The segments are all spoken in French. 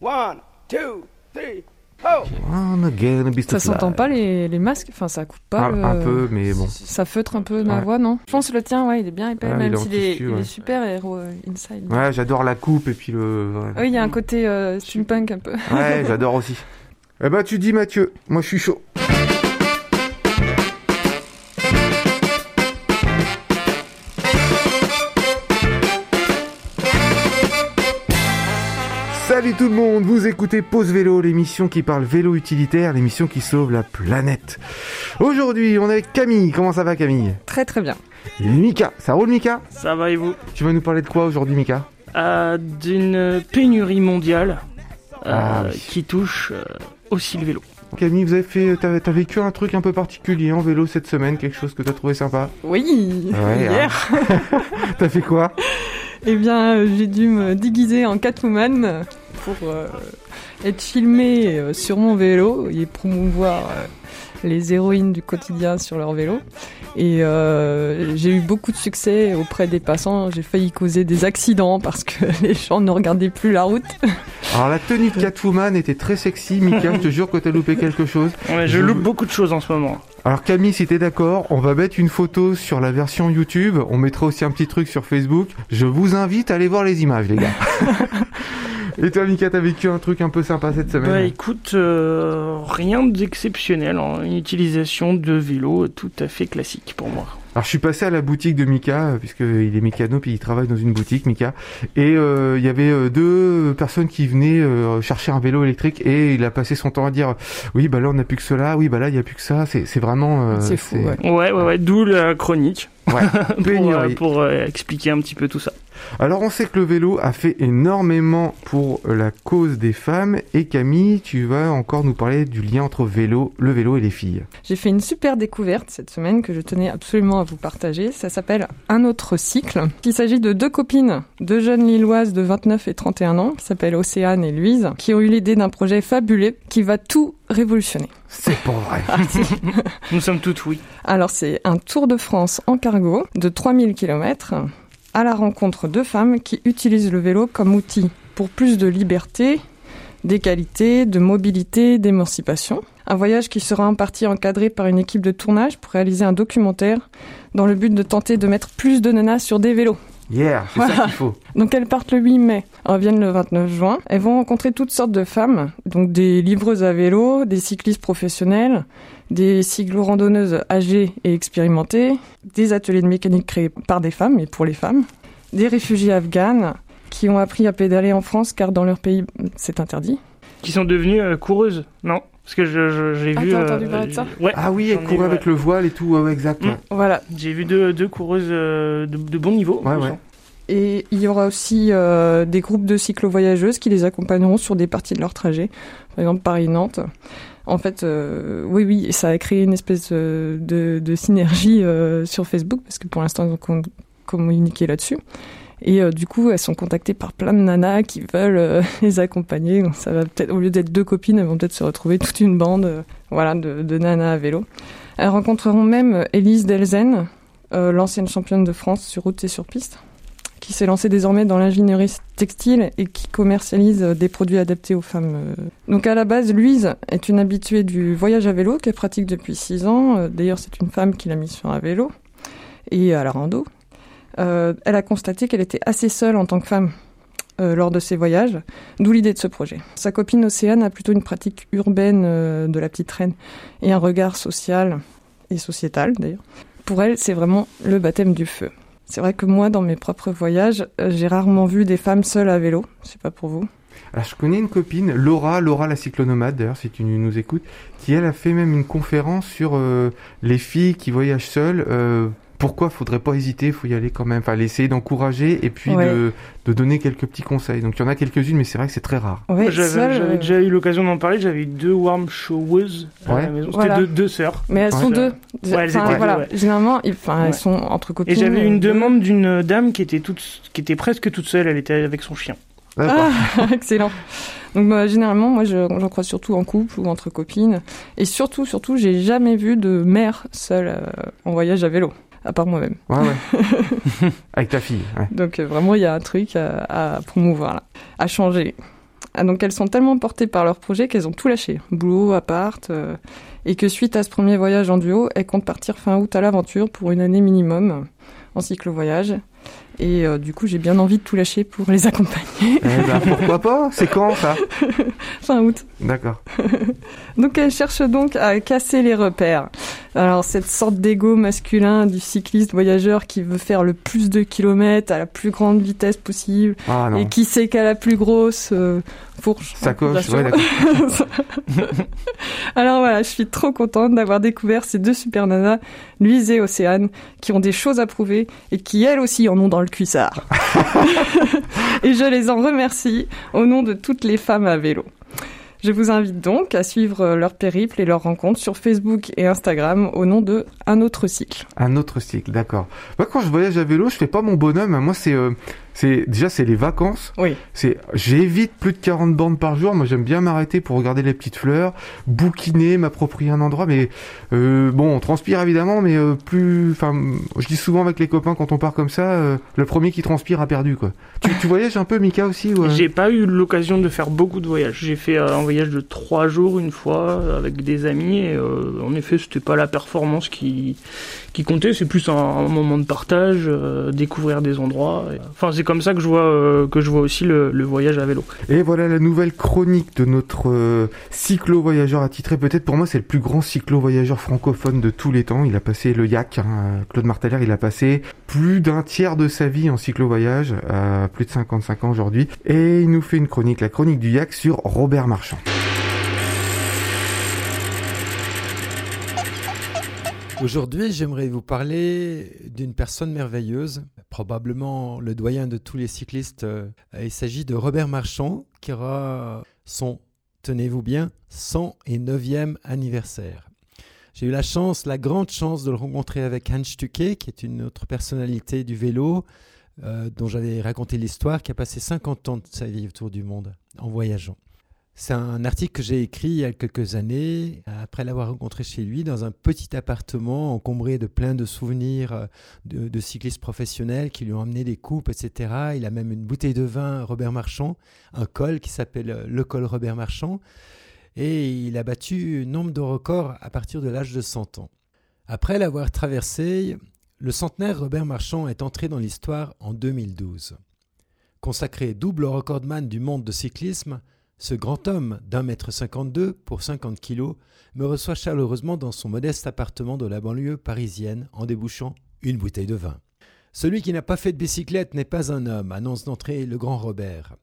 One, two, three, oh Ça s'entend pas les, les masques Enfin, ça coupe pas. Un, le- un peu, mais bon. Ça feutre un peu ma Ouais. voix, non? Je pense que le tien, ouais, il est bien épais, Ah, même il est en s'il est, il ouais. est super héros inside. Ouais, j'adore la coupe et puis le. ouais. Oui, il y a un côté euh, steampunk un peu. Ouais, j'adore aussi. Eh bah, tu dis Mathieu, moi je suis chaud. Tout le monde, vous écoutez Pause Vélo, l'émission qui parle vélo utilitaire, l'émission qui sauve la planète. Aujourd'hui, on est avec Camille. Comment ça va Camille? Très très bien. Et Mika, ça roule Mika? Ça va et vous? Tu vas nous parler de quoi aujourd'hui Mika? Euh, D'une pénurie mondiale euh, Ah oui. qui touche euh, aussi le vélo. Camille, vous avez fait, t'as, vécu un truc un peu particulier en vélo cette semaine, quelque chose que t'as trouvé sympa? Oui Ouais, hein. Hier T'as fait quoi? Eh bien, euh, j'ai dû me déguiser en Catwoman pour euh, être filmée euh, sur mon vélo et promouvoir euh, les héroïnes du quotidien sur leur vélo. Et euh, j'ai eu beaucoup de succès auprès des passants. J'ai failli causer des accidents parce que les gens ne regardaient plus la route. Alors la tenue de Catwoman était très sexy, Mika, je te jure que t'as loupé quelque chose. Ouais, je Je- loupe beaucoup de choses en ce moment. Alors Camille, si t'es d'accord, on va mettre une photo sur la version YouTube, on mettra aussi un petit truc sur Facebook. Je vous invite à aller voir les images, les gars. Et toi, Mika, t'as vécu un truc un peu sympa cette semaine Bah écoute, euh, rien d'exceptionnel, hein. une utilisation de vélo tout à fait classique pour moi. Alors je suis passé à la boutique de Mika, euh, puisqu'il est mécano, puis il travaille dans une boutique, Mika. Et euh, il y avait euh, deux personnes qui venaient euh, chercher un vélo électrique, et il a passé son temps à dire, oui, bah là on n'a plus que cela, oui, bah là il n'y a plus que ça, c'est vraiment... euh, C'est fou, ouais. Ouais, ouais, ouais, d'où la chronique Ouais, pour, pénurie. euh, pour euh, expliquer un petit peu tout ça. Alors on sait que le vélo a fait énormément pour la cause des femmes, et Camille, tu vas encore nous parler du lien entre vélo, le vélo et les filles. J'ai fait une super découverte cette semaine que je tenais absolument à vous partager. Ça s'appelle Un autre cycle. Il s'agit de deux copines, deux jeunes lilloises de 29 et 31 ans, qui s'appellent Océane et Louise, qui ont eu l'idée d'un projet fabuleux qui va tout révolutionner. C'est pas vrai. Nous sommes toutes oui. Alors c'est un tour de France en cargo de 3000 km à la rencontre de femmes qui utilisent le vélo comme outil pour plus de liberté, d'égalité, de mobilité, d'émancipation. Un voyage qui sera en partie encadré par une équipe de tournage pour réaliser un documentaire dans le but de tenter de mettre plus de nanas sur des vélos. Yeah, c'est ça qu'il faut. Donc elles partent le 8 mai, reviennent le 29 juin. Elles vont rencontrer toutes sortes de femmes, donc des livreuses à vélo, des cyclistes professionnels, des cyclo-randonneuses âgées et expérimentées, des ateliers de mécanique créés par des femmes et pour les femmes, des réfugiés afghanes qui ont appris à pédaler en France car dans leur pays c'est interdit. Qui sont devenues euh, coureuses, non Parce que je- je- j'ai Ah, vu... t'as entendu parler de ça Ouais, Ah oui, elle j'en ai, courait ouais. avec le voile et tout, ouais, exact. Mm. Voilà. J'ai vu deux, deux coureuses euh, de, de bon niveau. Ouais, ouais. Et il y aura aussi euh, des groupes de cyclo-voyageuses qui les accompagneront sur des parties de leur trajet, par exemple Paris-Nantes. En fait, euh, oui, oui, ça a créé une espèce euh, de, de synergie euh, sur Facebook, parce que pour l'instant, ils ont com- communiqué là-dessus. Et euh, du coup, elles sont contactées par plein de nanas qui veulent euh, les accompagner. Donc, ça va peut-être, au lieu d'être deux copines, elles vont peut-être se retrouver toute une bande, euh, voilà, de, de nanas à vélo. Elles rencontreront même Élise Delzen, l'ancienne championne de France sur route et sur piste qui s'est lancée désormais dans l'ingénierie textile et qui commercialise des produits adaptés aux femmes. Donc à la base, Louise est une habituée du voyage à vélo qu'elle pratique depuis 6 ans. D'ailleurs, c'est une femme qui l'a mise sur un vélo et à la rando. Euh, elle a constaté qu'elle était assez seule en tant que femme euh, lors de ses voyages, d'où l'idée de ce projet. Sa copine Océane a plutôt une pratique urbaine euh, de la petite reine et un regard social et sociétal d'ailleurs. Pour elle, c'est vraiment le baptême du feu. C'est vrai que moi, dans mes propres voyages, j'ai rarement vu des femmes seules à vélo. C'est pas pour vous. Alors je connais une copine, Laura, Laura la cyclonomade d'ailleurs si tu nous écoutes, qui elle a fait même une conférence sur les filles qui voyagent seules. Pourquoi faudrait pas hésiter, faut y aller quand même. Enfin, essayer d'encourager et puis Ouais. de, de donner quelques petits conseils. Donc il y en a quelques-unes, mais c'est vrai que c'est très rare. Ouais, J'avais euh, déjà eu l'occasion d'en parler, j'avais eu deux warm showers à Ouais. la maison. C'était Voilà. deux, deux sœurs. Mais elles sont deux. Ouais, elles étaient voilà. ouais. Généralement, ils- elles sont entre copines. Et j'avais une euh, demande d'une dame qui était, toute, qui était presque toute seule, elle était avec son chien. Ah, excellent. Donc bah, généralement, moi, je- j'en crois surtout en couple ou entre copines. Et surtout, surtout, j'ai jamais vu de mère seule euh, en voyage à vélo, à part moi-même. Ouais, ouais. Avec ta fille. Ouais. Donc euh, vraiment, il y a un truc à, à promouvoir, là, à changer. Ah, donc elles sont tellement portées par leur projet qu'elles ont tout lâché, boulot, appart, euh, et que suite à ce premier voyage en duo, elles comptent partir fin août à l'aventure pour une année minimum en cyclo-voyage. Et euh, du coup, j'ai bien envie de tout lâcher pour les accompagner. Eh ben, pourquoi pas? C'est quand ça? Fin août. D'accord. Donc elle cherche donc à casser les repères. Alors cette sorte d'ego masculin du cycliste voyageur qui veut faire le plus de kilomètres à la plus grande vitesse possible Ah et qui sait qu'à la plus grosse euh, fourche. Ça Bien coche, sûr. ouais. Alors voilà, je suis trop contente d'avoir découvert ces deux super nanas, Louise et Océane, qui ont des choses à prouver et qui elles aussi en ont dans le cuissard. et je les en remercie au nom de toutes les femmes à vélo. Je vous invite donc à suivre leur périple et leurs rencontres sur Facebook et Instagram au nom de Un autre cycle. Un autre cycle, d'accord. Moi, quand je voyage à vélo, je fais pas mon bonhomme. Moi, c'est, euh, c'est déjà c'est les vacances. Oui. C'est, j'évite plus de 40 bornes par jour. Moi, j'aime bien m'arrêter pour regarder les petites fleurs, bouquiner, m'approprier un endroit. Mais euh, bon, on transpire évidemment, mais euh, plus. Enfin, je dis souvent avec les copains quand on part comme ça, euh, le premier qui transpire a perdu quoi. Tu, tu voyages un peu, Mika aussi ou, euh? J'ai pas eu l'occasion de faire beaucoup de voyages. J'ai fait euh, un voyage de trois jours une fois avec des amis et euh, en effet c'était pas la performance qui qui comptait, c'est plus un, un moment de partage, euh, découvrir des endroits. Enfin c'est comme ça que je vois euh, aussi le, voyage à vélo. Et voilà la nouvelle chronique de notre euh, cyclo-voyageur attitré. Peut-être pour moi, c'est le plus grand cyclo-voyageur francophone de tous les temps. Il a passé le YAC, hein, Claude Marteller, il a passé plus d'un tiers de sa vie en cyclo-voyage, plus de 55 ans aujourd'hui. Et il nous fait une chronique, la chronique du YAC sur Robert Marchand. Aujourd'hui, j'aimerais vous parler d'une personne merveilleuse, probablement le doyen de tous les cyclistes. Euh, Il s'agit de Robert Marchand, qui aura son, tenez-vous bien, 109e anniversaire. J'ai eu la chance, la grande chance de le rencontrer avec Hans Stuckey, qui est une autre personnalité du vélo, euh, dont j'avais raconté l'histoire, qui a passé 50 ans de sa vie autour du monde en voyageant. C'est un article que j'ai écrit il y a quelques années, après l'avoir rencontré chez lui, dans un petit appartement encombré de plein de souvenirs euh, de, cyclistes professionnels qui lui ont amené des coupes, etc. Il a même une bouteille de vin Robert Marchand, un col qui s'appelle euh, le col Robert Marchand, et il a battu nombre de records à partir de l'âge de 100 ans. Après l'avoir traversé, le centenaire Robert Marchand est entré dans l'histoire en 2012. Consacré double recordman du monde de cyclisme, ce grand homme d'un mètre cinquante-deux pour 50 kilos me reçoit chaleureusement dans son modeste appartement de la banlieue parisienne en débouchant une bouteille de vin. Celui qui n'a pas fait de bicyclette n'est pas un homme, annonce d'entrée le grand Robert.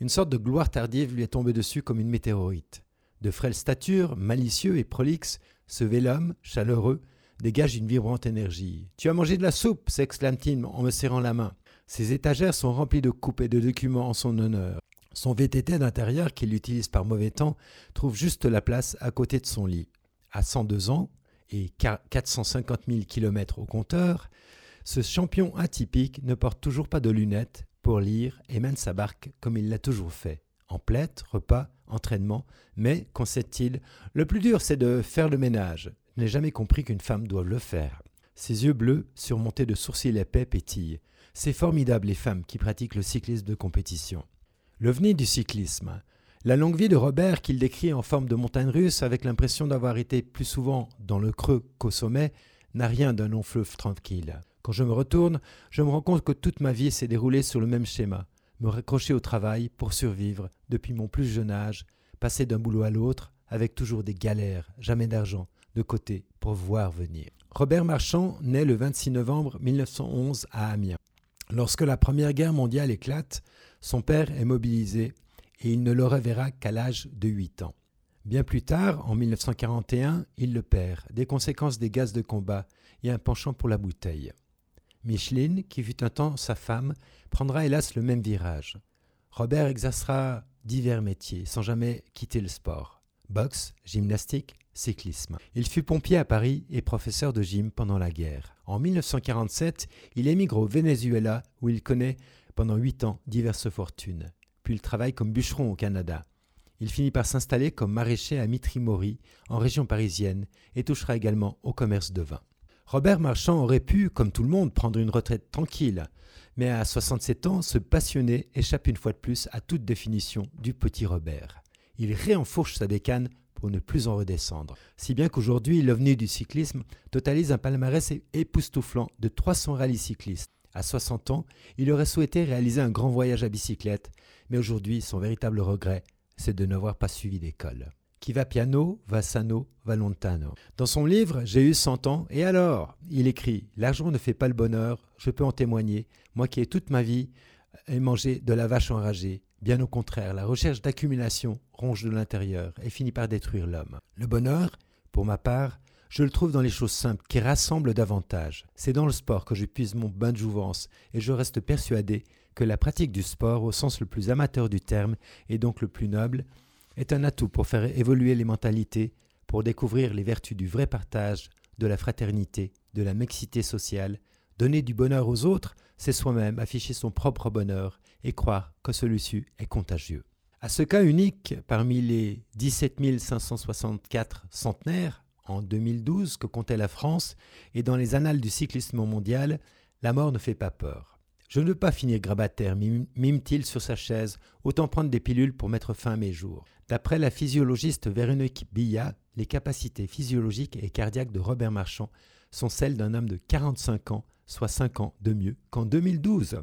Une sorte de gloire tardive lui est tombée dessus comme une météorite. De frêle stature, malicieux et prolixe, ce homme, chaleureux, dégage une vibrante énergie. Tu as mangé de la soupe s'exclame-t-il en me serrant la main. Ses étagères sont remplies de coupes et de documents en son honneur. Son VTT d'intérieur, qu'il utilise par mauvais temps, trouve juste la place à côté de son lit. À 102 ans et 450 000 km au compteur, ce champion atypique ne porte toujours pas de lunettes pour lire et mène sa barque comme il l'a toujours fait. En repas, entraînement, mais, concède-t-il, le plus dur c'est de faire le ménage. Je n'ai jamais compris qu'une femme doive le faire. Ses yeux bleus, surmontés de sourcils épais, pétillent. C'est formidable les femmes qui pratiquent le cyclisme de compétition. L'ovni du cyclisme. La longue vie de Robert, qu'il décrit en forme de montagne russe, avec l'impression d'avoir été plus souvent dans le creux qu'au sommet, n'a rien d'un long fleuve tranquille. Quand je me retourne, je me rends compte que toute ma vie s'est déroulée sur le même schéma. Me raccrocher au travail pour survivre depuis mon plus jeune âge, passer d'un boulot à l'autre, avec toujours des galères, jamais d'argent, de côté pour voir venir. Robert Marchand naît le 26 novembre 1911 à Amiens. Lorsque la Première Guerre mondiale éclate, son père est mobilisé et il ne le reverra qu'à l'âge de 8 ans. Bien plus tard, en 1941, il le perd, des conséquences des gaz de combat et un penchant pour la bouteille. Micheline, qui fut un temps sa femme, prendra hélas le même virage. Robert exercera divers métiers sans jamais quitter le sport. Boxe, gymnastique, cyclisme. Il fut pompier à Paris et professeur de gym pendant la guerre. En 1947, il émigre au Venezuela où il connaît pendant huit ans diverses fortunes. Puis il travaille comme bûcheron au Canada. Il finit par s'installer comme maraîcher à Mitry-Mory, en région parisienne, et touchera également au commerce de vin. Robert Marchand aurait pu, comme tout le monde, prendre une retraite tranquille, mais à 67 ans, ce passionné échappe une fois de plus à toute définition du petit Robert. Il réenfourche sa bécane pour ne plus en redescendre. Si bien qu'aujourd'hui, l'OVNI du cyclisme totalise un palmarès époustouflant de 300 rallyes cyclistes. À 60 ans, il aurait souhaité réaliser un grand voyage à bicyclette, mais aujourd'hui, son véritable regret, c'est de n'avoir pas suivi d'école. Qui va piano, va sano, va lontano. Dans son livre J'ai eu 100 ans, et alors Il écrit L'argent ne fait pas le bonheur, je peux en témoigner, moi qui ai toute ma vie ai mangé de la vache enragée, Bien au contraire, la recherche d'accumulation ronge de l'intérieur et finit par détruire l'homme. Le bonheur, pour ma part, je le trouve dans les choses simples qui rassemblent davantage. C'est dans le sport que je puise mon bain de jouvence et je reste persuadé que la pratique du sport, au sens le plus amateur du terme et donc le plus noble, est un atout pour faire évoluer les mentalités, pour découvrir les vertus du vrai partage, de la fraternité, de la mixité sociale. Donner du bonheur aux autres, c'est soi-même afficher son propre bonheur et croire que celui-ci est contagieux. À ce cas unique, parmi les 17 564 centenaires en 2012 que comptait la France et dans les annales du cyclisme mondial, la mort ne fait pas peur. Je ne veux pas finir grabataire, mime-t-il sur sa chaise, autant prendre des pilules pour mettre fin à mes jours. D'après la physiologiste Véronique Billat, les capacités physiologiques et cardiaques de Robert Marchand sont celles d'un homme de 45 ans, soit 5 ans de mieux qu'en 2012.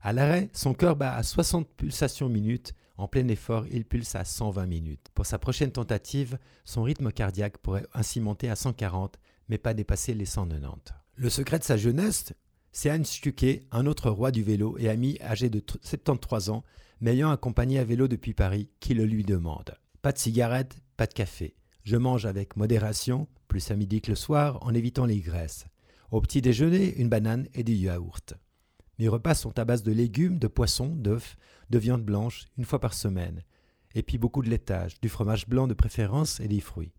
À l'arrêt, son cœur bat à 60 pulsations minutes. En plein effort, il pulse à 120 minutes. Pour sa prochaine tentative, son rythme cardiaque pourrait ainsi monter à 140, mais pas dépasser les 190. Le secret de sa jeunesse, c'est Hans Stucké, un autre roi du vélo et ami âgé de 73 ans, m'ayant accompagné à vélo depuis Paris, qui le lui demande. Pas de cigarette, pas de café. Je mange avec modération, plus à midi que le soir, en évitant les graisses. Au petit déjeuner, une banane et du yaourt. Mes repas sont à base de légumes, de poissons, d'œufs, de viande blanche, une fois par semaine. Et puis beaucoup de laitage, du fromage blanc de préférence et des fruits.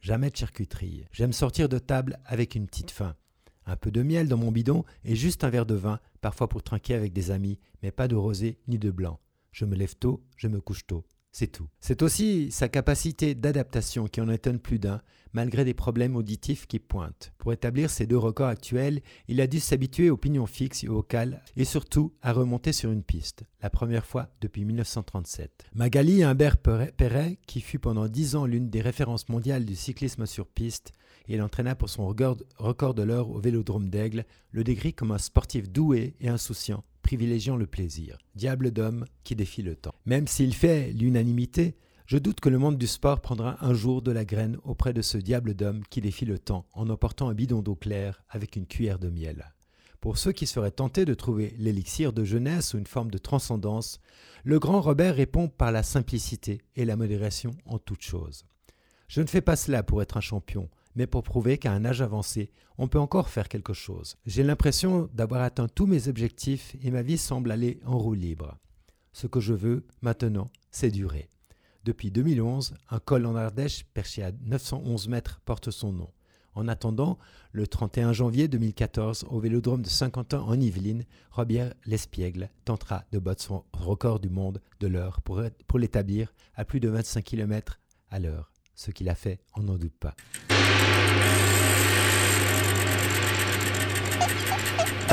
Jamais de charcuterie. J'aime sortir de table avec une petite faim. Un peu de miel dans mon bidon et juste un verre de vin, parfois pour trinquer avec des amis, mais pas de rosé ni de blanc. Je me lève tôt, je me couche tôt. C'est tout. C'est aussi sa capacité d'adaptation qui en étonne plus d'un, malgré des problèmes auditifs qui pointent. Pour établir ces deux records actuels, il a dû s'habituer aux pignons fixes et au cal, et surtout à remonter sur une piste, la première fois depuis 1937. Magali Humbert Perret, qui fut pendant dix ans l'une des références mondiales du cyclisme sur piste, et l'entraîna pour son record de l'heure au Vélodrome d'Aigle, le décrit comme un sportif doué et insouciant, privilégiant le plaisir. Diable d'homme qui défie le temps. Même s'il fait l'unanimité, je doute que le monde du sport prendra un jour de la graine auprès de ce diable d'homme qui défie le temps en emportant un bidon d'eau claire avec une cuillère de miel. Pour ceux qui seraient tentés de trouver l'élixir de jeunesse ou une forme de transcendance, le grand Robert répond par la simplicité et la modération en toutes choses. Je ne fais pas cela pour être un champion, mais pour prouver qu'à un âge avancé, on peut encore faire quelque chose. J'ai l'impression d'avoir atteint tous mes objectifs et ma vie semble aller en roue libre. Ce que je veux, maintenant, c'est durer. Depuis 2011, un col en Ardèche perché à 911 mètres porte son nom. En attendant, le 31 janvier 2014, au vélodrome de Saint-Quentin en Yvelines, Robert Lespiègle tentera de battre son record du monde de l'heure pour, l'établir à plus de 25 km à l'heure. Ce qu'il a fait, on n'en doute pas.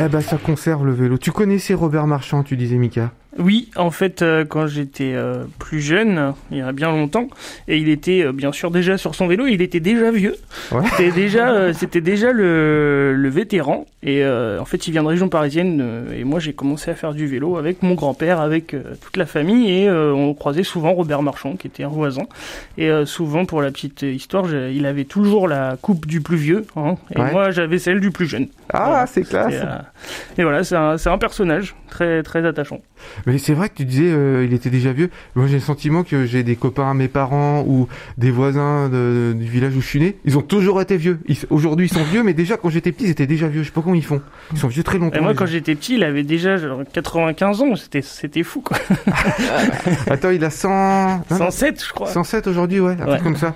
Eh ben ça conserve le vélo. Tu connaissais Robert Marchand, tu disais Mika? Oui, en fait, euh, quand j'étais euh, plus jeune, il y a bien longtemps, et il était euh, bien sûr déjà sur son vélo, il était déjà vieux. C'était déjà, c'était déjà le, le, vétéran. Et en fait, il vient de région parisienne, et moi j'ai commencé à faire du vélo avec mon grand-père, avec toute la famille, et on croisait souvent Robert Marchand, qui était un voisin. Et souvent, pour la petite histoire, il avait toujours la coupe du plus vieux, hein, et moi j'avais celle du plus jeune. Ah, c'est classe. et voilà, c'est un, un personnage très très attachant. Mais c'est vrai que tu disais, euh, il était déjà vieux. Moi, j'ai le sentiment que j'ai des copains, mes parents ou des voisins du village où je suis né. Ils ont toujours été vieux. Aujourd'hui, ils sont vieux, mais déjà quand j'étais petit, ils étaient déjà vieux. Je sais pas comment ils font. Ils sont vieux très longtemps. Et moi, quand j'étais petit, il avait déjà genre 95 ans. C'était, c'était fou, quoi. Attends, il a 100... 107, je crois. 107 aujourd'hui, ouais. Un truc comme ça.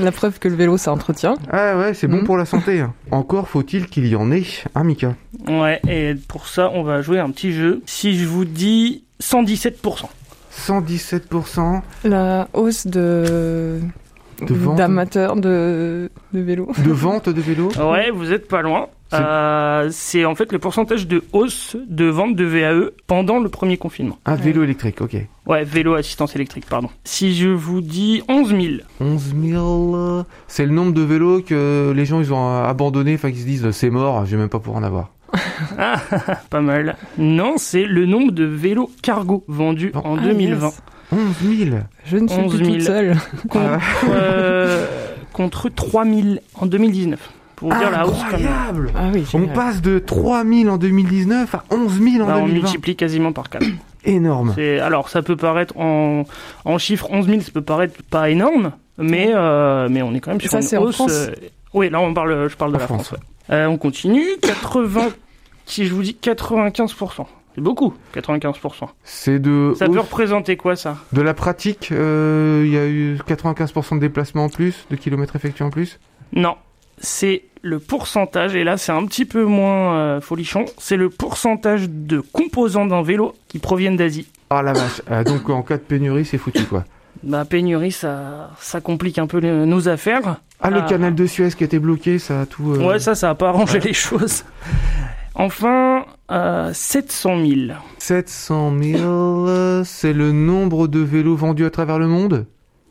La preuve que le vélo, ça entretient. Ah ouais, c'est bon mm. pour la santé. Hein. Encore faut-il qu'il y en ait, hein, Mika? Ouais, et pour ça, on va jouer un petit jeu. Si je vous dis 117%. 117%. La hausse de d'amateurs de, de vélo. De vente de vélo Ouais, vous êtes pas loin. C'est- Euh, C'est en fait le pourcentage de hausse de vente de VAE pendant le premier confinement. Un vélo électrique, ok. Ouais, vélo assistance électrique, pardon. Si je vous dis 11 000, 11 000, euh, c'est le nombre de vélos que les gens ils ont abandonné, enfin qu'ils se disent c'est mort, je vais même pas pouvoir en avoir. pas mal. Non, c'est le nombre de vélos cargo vendus Oh. en Ah, 2020. yes. 11 000 Je ne suis 11 plus 000. toute seule. Contre, euh, contre 3 000 en 2019. Pour vous dire la hausse quand même. Incroyable Ah oui, On passe de 3 000 en 2019 à 11 000 en Bah, on 2020. multiplie quasiment par 4. Énorme. alors, ça peut paraître en, en chiffres 11 000, ça peut paraître pas énorme, mais, euh, mais on est quand même sur Ça, une hausse. France euh, oui, là, on parle, je parle de En la France. France. ouais. Euh, on continue. 80, si je vous dis 95%. C'est beaucoup, 95%. C'est de, Ça peut représenter quoi, ça? De la pratique. euh, Il y a eu 95% de déplacements en plus, de kilomètres effectués en plus? Non, c'est le pourcentage, et là c'est un petit peu moins euh, folichon, c'est le pourcentage de composants d'un vélo qui proviennent d'Asie. Ah la vache. Ah, donc en cas de pénurie, c'est foutu quoi. Bah, pénurie, ça, ça complique un peu le- nos affaires. Ah, le Ah. canal de Suez qui a été bloqué, ça a tout. euh, Ouais, ça, ça a pas arrangé les choses. Enfin, euh, 700 000. 700 000, euh, c'est le nombre de vélos vendus à travers le monde?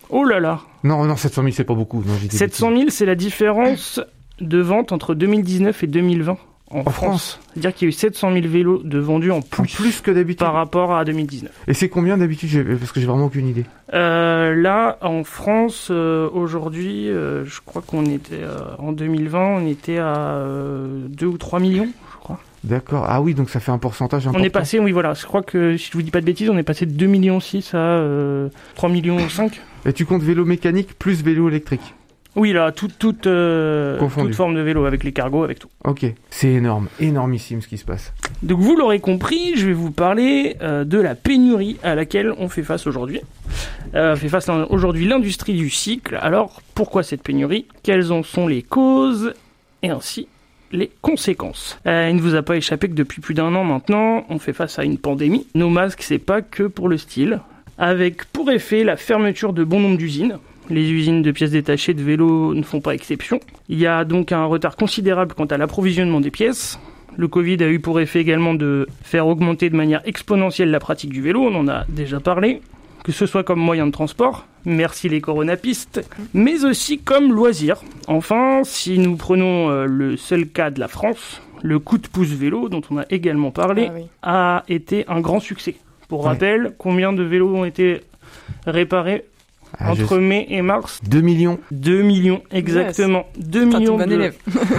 Oh là là Non, non, 700 000, c'est pas beaucoup. Non, j'ai dit 700 000, c'est la différence de vente entre 2019 et 2020 en, En France. France. C'est-à-dire qu'il y a eu 700 000 vélos de vendus en En plus, plus que d'habitude. par rapport à 2019. Et c'est combien d'habitude Parce que j'ai vraiment aucune idée. Euh, là, en France, euh, aujourd'hui, euh, je crois qu'on était euh, en 2020, on était à 2 ou 3 millions. D'accord. Ah oui, donc ça fait un pourcentage important. On est passé, oui, voilà, je crois que si je vous dis pas de bêtises, on est passé de 2 millions 6 à euh, 3 millions 5. Et tu comptes vélo mécanique plus vélo électrique. Oui, là, toute, toute, euh, toute forme de vélo, avec les cargos, avec tout. Ok. C'est énorme. Énormissime ce qui se passe. Donc vous l'aurez compris, je vais vous parler euh, de la pénurie à laquelle on fait face aujourd'hui. Euh, fait face aujourd'hui l'industrie du cycle. Alors pourquoi cette pénurie? Quelles en sont les causes? Et ainsi les conséquences. Euh, il ne vous a pas échappé que depuis plus d'un an maintenant, on fait face à une pandémie. Nos masques, c'est pas que pour le style. Avec pour effet la fermeture de bon nombre d'usines. Les usines de pièces détachées de vélos ne font pas exception. Il y a donc un retard considérable quant à l'approvisionnement des pièces. Le Covid a eu pour effet également de faire augmenter de manière exponentielle la pratique du vélo, on en a déjà parlé, que ce soit comme moyen de transport, merci les coronapistes, mais aussi comme loisir. Enfin, si nous prenons euh, le seul cas de la France, le coup de pouce vélo, dont on a également parlé, Ah oui. a été un grand succès. Pour Ouais. rappel, combien de vélos ont été réparés Ah, je entre mai et mars 2 millions. 2 millions, exactement. 2 T'as millions de...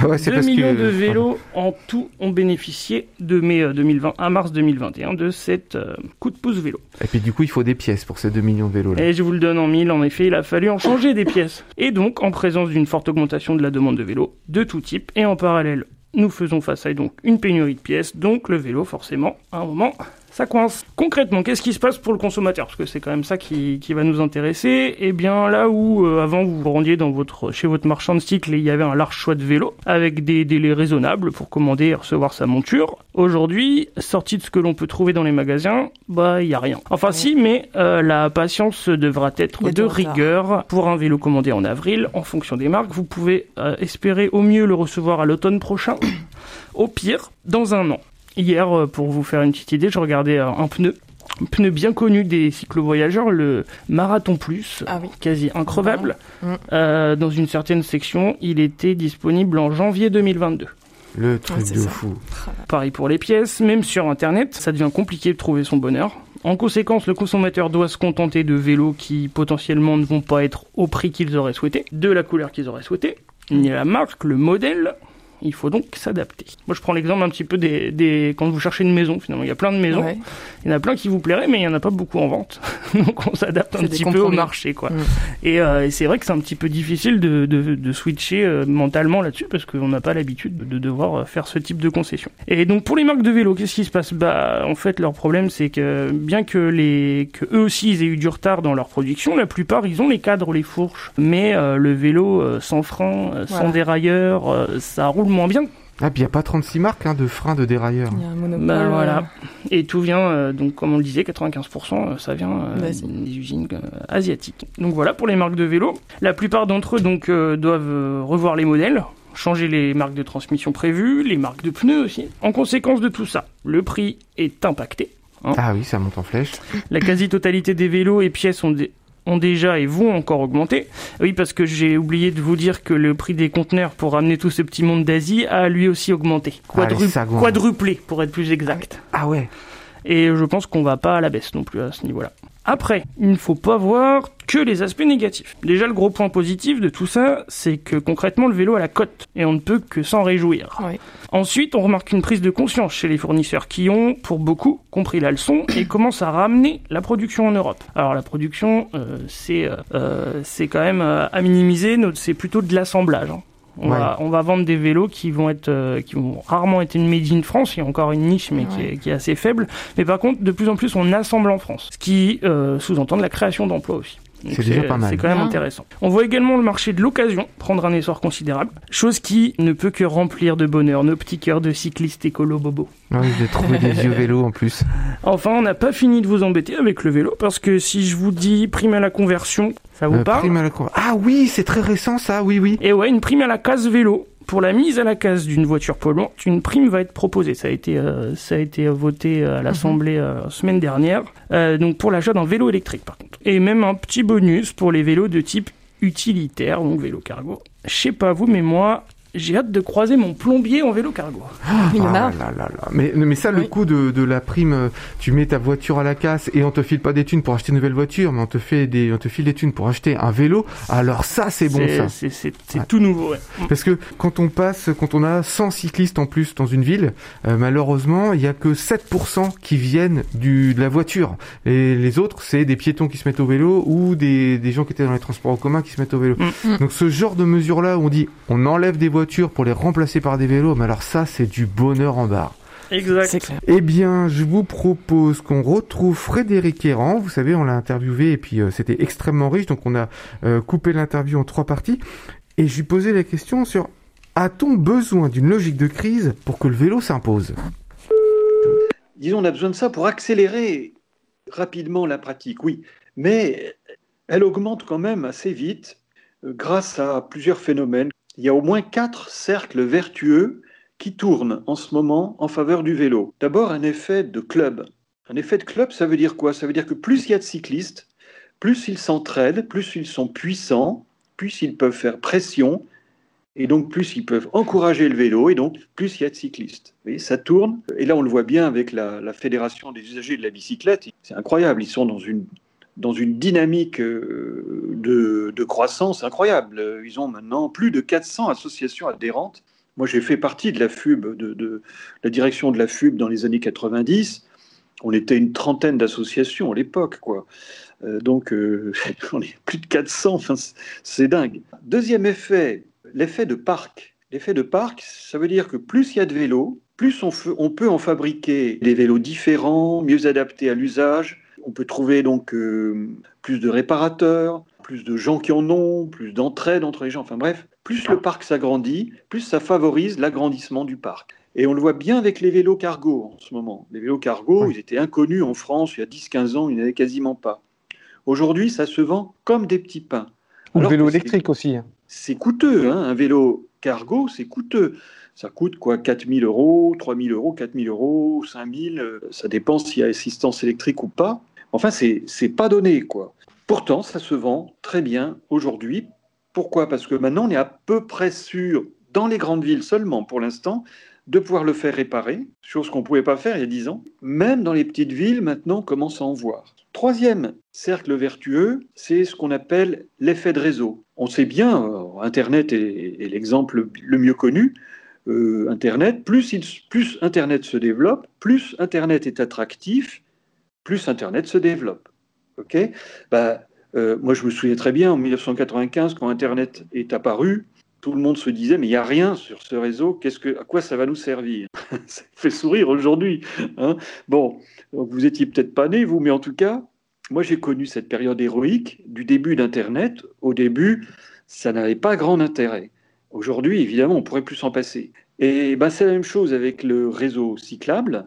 ouais, c'est 2 parce millions que... de vélos en tout ont bénéficié de mai euh, 2020 à mars 2021 de cette euh, coup de pouce vélo. Et puis du coup, il faut des pièces pour ces 2 millions de vélos là. Et je vous le donne en mille, en effet, il a fallu en changer des pièces. Et donc, en présence d'une forte augmentation de la demande de vélos de tout type, et en parallèle, nous faisons face à donc une pénurie de pièces, donc le vélo, forcément, à un moment, ça coince. Concrètement, qu'est-ce qui se passe pour le consommateur? Parce que c'est quand même ça qui, qui va nous intéresser. Eh bien, là où euh, avant vous vous rendiez dans votre, chez votre marchand de cycle et il y avait un large choix de vélos, avec des délais raisonnables pour commander et recevoir sa monture, aujourd'hui, sorti de ce que l'on peut trouver dans les magasins, bah, il y a rien. Enfin, si, mais euh, la patience devra être de retard. rigueur pour un vélo commandé en avril, en fonction des marques. Vous pouvez euh, espérer au mieux le recevoir à l'automne prochain, au pire, dans un an. Hier, euh, pour vous faire une petite idée, je regardais euh, un pneu. Un pneu bien connu des cyclo-voyageurs, le Marathon Plus, Ah oui. quasi increvable. Mhm. Euh, dans une certaine section, il était disponible en janvier 2022. Le truc de ça. fou. Pareil pour les pièces, même sur Internet, ça devient compliqué de trouver son bonheur. En conséquence, le consommateur doit se contenter de vélos qui potentiellement ne vont pas être au prix qu'ils auraient souhaité, de la couleur qu'ils auraient souhaité, ni la marque, le modèle. Il faut donc s'adapter. Moi, je prends l'exemple un petit peu des, des- quand vous cherchez une maison. Finalement, il y a plein de maisons. Ouais. Il y en a plein qui vous plairaient, mais il y en a pas beaucoup en vente. Donc on s'adapte un petit peu au marché, quoi. Mm. Et, euh, et c'est vrai que c'est un petit peu difficile de, de, de switcher euh, mentalement là-dessus parce qu'on n'a pas l'habitude de devoir euh, faire ce type de concession. Et donc pour les marques de vélo, qu'est-ce qui se passe? Bah en fait leur problème c'est que bien que les que eux aussi ils aient eu du retard dans leur production, la plupart ils ont les cadres, les fourches, mais euh, le vélo euh, sans frein, sans Voilà. dérailleur, ça roule moins bien. Ah, puis il n'y a pas 36 marques hein, de freins de dérailleurs. Il y a un monopole. Bah, euh, voilà. Et tout vient, euh, donc comme on le disait, 95%, euh, ça vient euh, D'Asie. des usines euh, asiatiques. Donc voilà pour les marques de vélo. La plupart d'entre eux donc euh, doivent euh, revoir les modèles, changer les marques de transmission prévues, les marques de pneus aussi. En conséquence de tout ça, le prix est impacté. Ah oui, ça monte en flèche. La quasi-totalité des vélos et pièces ont, dé- ont déjà et vont encore augmenter. Oui, parce que j'ai oublié de vous dire que le prix des conteneurs pour ramener tout ce petit monde d'Asie a lui aussi augmenté. Quadru- quadruplé, pour être plus exact. Ah ouais. Et je pense qu'on va pas à la baisse non plus à ce niveau-là. Après, il ne faut pas voir que les aspects négatifs. Déjà, le gros point positif de tout ça, c'est que concrètement, le vélo a la cote, et on ne peut que s'en réjouir. Ensuite, on remarque une prise de conscience chez les fournisseurs qui ont, pour beaucoup, compris la leçon et commencent à ramener la production en Europe. Alors la production, euh, c'est euh, euh, c'est quand même euh, à minimiser, c'est plutôt de l'assemblage. hein. On, Ouais. va, on va vendre des vélos qui vont être euh, qui vont rarement être une made in France, il y a encore une niche mais qui, est, qui est assez faible. Mais par contre, de plus en plus, on assemble en France, ce qui euh, sous-entend de la création d'emplois aussi. C'est déjà pas mal. C'est quand même intéressant. On voit également le marché de l'occasion prendre un essor considérable, chose qui ne peut que remplir de bonheur nos petits cœurs de cyclistes écolo bobo. Ah oui, j'ai trouvé des vieux vélos en plus. Enfin, on n'a pas fini de vous embêter avec le vélo, parce que si je vous dis prime à la conversion, ça vous Euh, parle prime à la con- Ah oui, c'est très récent ça, oui, oui. Et ouais, une prime à la case vélo. Pour la mise à la case d'une voiture polluante, une prime va être proposée. Ça a été, euh, ça a été voté à l'Assemblée euh, semaine dernière. Euh, donc pour l'achat d'un vélo électrique, par contre. Et même un petit bonus pour les vélos de type utilitaire, donc vélo cargo. Je sais pas vous, mais moi, j'ai hâte de croiser mon plombier en vélo cargo. Il y en Ah a. là là là. Mais, mais ça, le coup de, de la prime, euh, tu mets ta voiture à la casse et on te file pas des thunes pour acheter une nouvelle voiture, mais on te fait des, on te file des thunes pour acheter un vélo. Alors ça, c'est bon ça. C'est Ouais. tout nouveau. Ouais. Parce que quand on passe, quand on a 100 cyclistes en plus dans une ville, euh, malheureusement, il y a que 7% qui viennent du, de la voiture. Et les autres, c'est des piétons qui se mettent au vélo ou des, des gens qui étaient dans les transports en commun qui se mettent au vélo. Mm. Donc ce genre de mesure-là, où on dit on enlève des voitures pour les remplacer par des vélos, mais alors ça, c'est du bonheur en barre. Exact. Eh bien, je vous propose qu'on retrouve Frédéric Errand. Vous savez, on l'a interviewé et puis euh, c'était extrêmement riche, donc on a euh, coupé l'interview en trois parties. Et je lui posais la question sur a-t-on besoin d'une logique de crise pour que le vélo s'impose? Disons, on a besoin de ça pour accélérer rapidement la pratique, oui. Mais elle augmente quand même assez vite euh, grâce à plusieurs phénomènes. Il y a au moins quatre cercles vertueux qui tournent en ce moment en faveur du vélo. D'abord, un effet de club. Un effet de club, ça veut dire quoi? Ça veut dire que plus il y a de cyclistes, plus ils s'entraident, plus ils sont puissants, plus ils peuvent faire pression, et donc plus ils peuvent encourager le vélo, et donc plus il y a de cyclistes. Vous ça tourne, et là on le voit bien avec la, la Fédération des usagers de la bicyclette, c'est incroyable, ils sont dans une, dans une dynamique euh, de, croissance incroyable. Ils ont maintenant plus de 400 associations adhérentes. Moi j'ai fait partie de la FUB, de, la direction de la FUB dans les années 90. On était une trentaine d'associations à l'époque, quoi. Euh, donc, euh, on est plus de 400, enfin, c'est- dingue. Deuxième effet, l'effet de parc. L'effet de parc, ça veut dire que plus il y a de vélos, plus on, on peut en fabriquer des vélos différents, mieux adaptés à l'usage. On peut trouver donc euh, plus de réparateurs, plus de gens qui en ont, plus d'entraide entre les gens. Enfin bref, plus le parc s'agrandit, plus ça favorise l'agrandissement du parc. Et on le voit bien avec les vélos cargo en ce moment. Les vélos cargo, Oui. ils étaient inconnus en France il y a 10-15 ans, il n'y en avait quasiment pas. Aujourd'hui, ça se vend comme des petits pains. Ou le Alors vélo électrique aussi. c'est coûteux. hein. Un vélo cargo, c'est coûteux. Ça coûte quoi 4 000 euros, 3 000 euros, 4 000 euros, 5 000. euh, Ça dépend s'il y a assistance électrique ou pas. Enfin, c'est pas donné, quoi. Pourtant, ça se vend très bien aujourd'hui. Pourquoi? Parce que maintenant, on est à peu près sûr, dans les grandes villes seulement pour l'instant, de pouvoir le faire réparer, chose qu'on ne pouvait pas faire il y a 10 ans. Même dans les petites villes, maintenant, on commence à en voir. Troisième cercle vertueux, c'est ce qu'on appelle l'effet de réseau. On sait bien, euh, Internet est, l'exemple le mieux connu. Euh, Internet, plus Internet se développe, plus Internet est attractif, plus Internet se développe. Ok? Bah, euh, Moi, je me souviens très bien, en 1995, quand Internet est apparu, tout le monde se disait, mais il n'y a rien sur ce réseau, qu'est-ce que, à quoi ça va nous servir? Ça fait sourire aujourd'hui. hein? bon, vous étiez peut-être pas né, vous, mais en tout cas, moi j'ai connu cette période héroïque du début d'Internet. Au début, ça n'avait pas grand intérêt. Aujourd'hui, évidemment, on pourrait plus s'en passer. Et ben, c'est la même chose avec le réseau cyclable.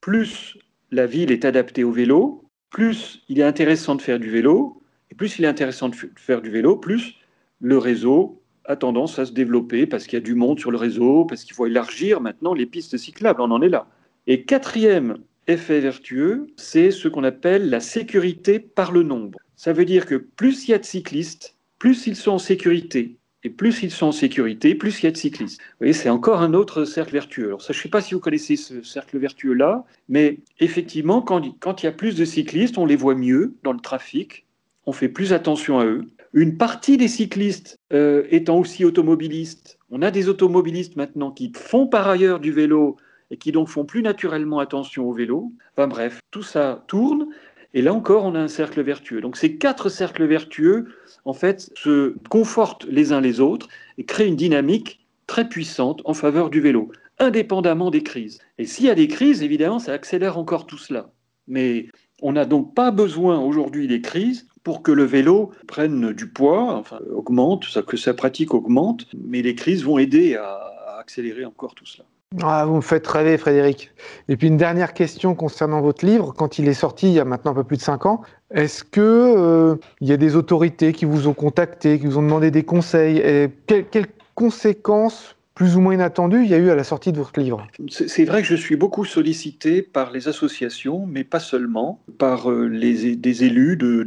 Plus la ville est adaptée au vélo, plus il est intéressant de faire du vélo, et plus il est intéressant de faire du vélo, plus le réseau a tendance à se développer parce qu'il y a du monde sur le réseau, parce qu'il faut élargir maintenant les pistes cyclables, on en est là. Et quatrième effet vertueux, c'est ce qu'on appelle la sécurité par le nombre. Ça veut dire que plus il y a de cyclistes, plus ils sont en sécurité. Et plus ils sont en sécurité, plus il y a de cyclistes. Vous voyez, c'est encore un autre cercle vertueux. Alors, ça, je ne sais pas si vous connaissez ce cercle vertueux-là, mais effectivement, quand, il y a plus de cyclistes, on les voit mieux dans le trafic, on fait plus attention à eux. Une partie des cyclistes euh, étant aussi automobilistes, on a des automobilistes maintenant qui font par ailleurs du vélo et qui donc font plus naturellement attention au vélo. Bref, tout ça tourne. Et là encore, on a un cercle vertueux. Donc ces quatre cercles vertueux, en fait, se confortent les uns les autres et créent une dynamique très puissante en faveur du vélo, indépendamment des crises. Et s'il y a des crises, évidemment, ça accélère encore tout cela. Mais on n'a donc pas besoin aujourd'hui des crises pour que le vélo prenne du poids, enfin augmente, que sa pratique augmente, mais les crises vont aider à accélérer encore tout cela. Ah, vous me faites rêver, Frédéric. Et puis une dernière question concernant votre livre. Quand il est sorti il y a maintenant un peu plus de cinq ans, est-ce que euh, y a des autorités qui vous ont contacté, qui vous ont demandé des conseils et quelles conséquences plus ou moins inattendues il y a eu à la sortie de votre livre? C'est vrai que je suis beaucoup sollicité par les associations, mais pas seulement, par euh, des élus de,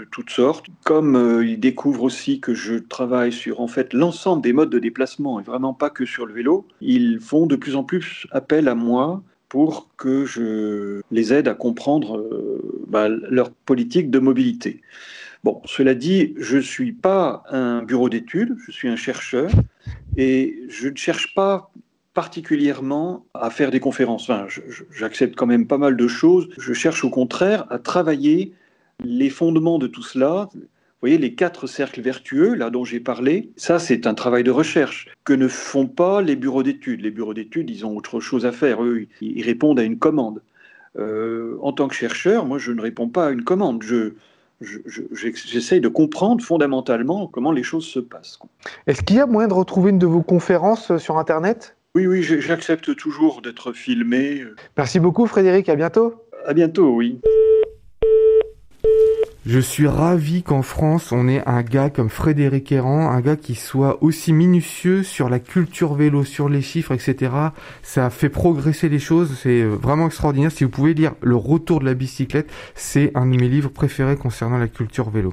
de toutes sortes. Comme euh, ils découvrent aussi que je travaille sur en fait l'ensemble des modes de déplacement et vraiment pas que sur le vélo, ils font de plus en plus appel à moi pour que je les aide à comprendre euh, bah, leur politique de mobilité. Bon, cela dit, je ne suis pas un bureau d'études, je suis un chercheur et je ne cherche pas particulièrement à faire des conférences. J'accepte quand même pas mal de choses. Je cherche au contraire à travailler les fondements de tout cela, vous voyez, les quatre cercles vertueux, là dont j'ai parlé, ça c'est un travail de recherche que ne font pas les bureaux d'études. Les bureaux d'études, ils ont autre chose à faire. Eux, ils répondent à une commande. Euh, en tant que chercheur, moi, je ne réponds pas à une commande. Je, j'essaye de comprendre fondamentalement comment les choses se passent. Est-ce qu'il y a moyen de retrouver une de vos conférences sur Internet? Oui, oui, j'accepte toujours d'être filmé. Merci beaucoup Frédéric, à bientôt. À bientôt, oui. Je suis ravi qu'en France, on ait un gars comme Frédéric Errand, un gars qui soit aussi minutieux sur la culture vélo, sur les chiffres, etc. Ça fait progresser les choses, c'est euh, vraiment extraordinaire. Si vous pouvez lire Le retour de la bicyclette, c'est un de mes livres préférés concernant la culture vélo.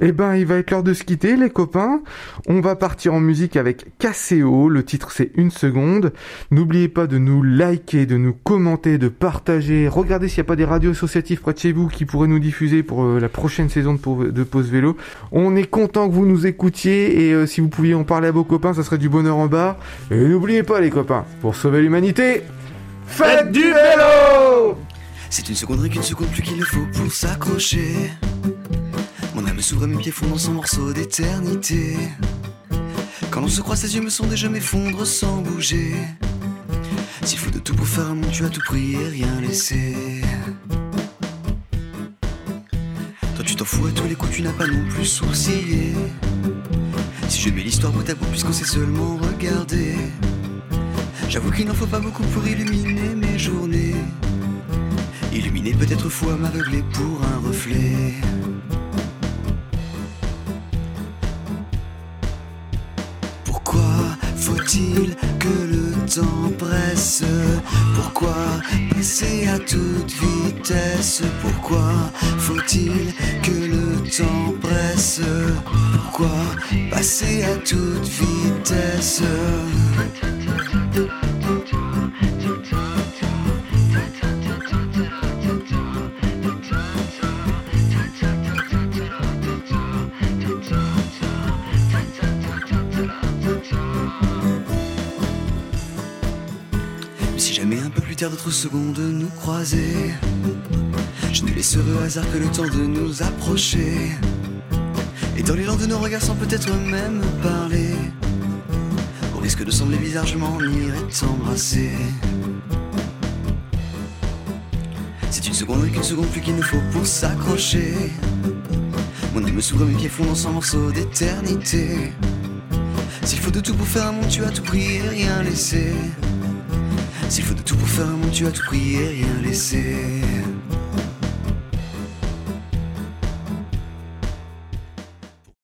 Eh ben, il va être l'heure de se quitter, les copains. On va partir en musique avec KCO. Le titre, c'est une seconde. N'oubliez pas de nous liker, de nous commenter, de partager. Regardez s'il n'y a pas des radios associatives près de chez vous qui pourraient nous diffuser pour euh, la prochaine saison de, de Pause Vélo. On est content que vous nous écoutiez et euh, si vous pouviez en parler à vos copains, ça serait du bonheur en bas. Et n'oubliez pas, les copains, pour sauver l'humanité, faites du vélo C'est une seconde rien qu'une seconde plus qu'il ne faut pour s'accrocher. Âme s'ouvre mes pieds font dans son morceau d'éternité. Quand l'on se croise, ses yeux me sont déjà m'effondre sans bouger. S'il faut de tout pour faire un monde, tu as tout pris et rien laissé. Toi, tu t'en fous à tous les coups, tu n'as pas non plus sourcillé. Si je mets l'histoire bout à bout, puisqu'on sait seulement regarder. J'avoue qu'il n'en faut pas beaucoup pour illuminer mes journées. Illuminer peut-être fou à m'aveugler pour un reflet. Que le temps presse. Pourquoi passer à toute vitesse? Pourquoi faut-il que le temps presse? Pourquoi passer à toute vitesse? D'autres secondes nous croiser. Je ne laisserai au hasard que le temps de nous approcher. Et dans l'élan de nos regards sans peut-être même parler. Au risque de sembler bizarre, je m'en irai t'embrasser. C'est une seconde et qu'une seconde plus qu'il nous faut pour s'accrocher. Mon âme s'ouvre, mes pieds font dans son morceau d'éternité. S'il faut de tout pour faire un monde, tu as tout pris et rien laissé. S'il faut de tout pour faire un monde, tu as tout pris et rien laissé.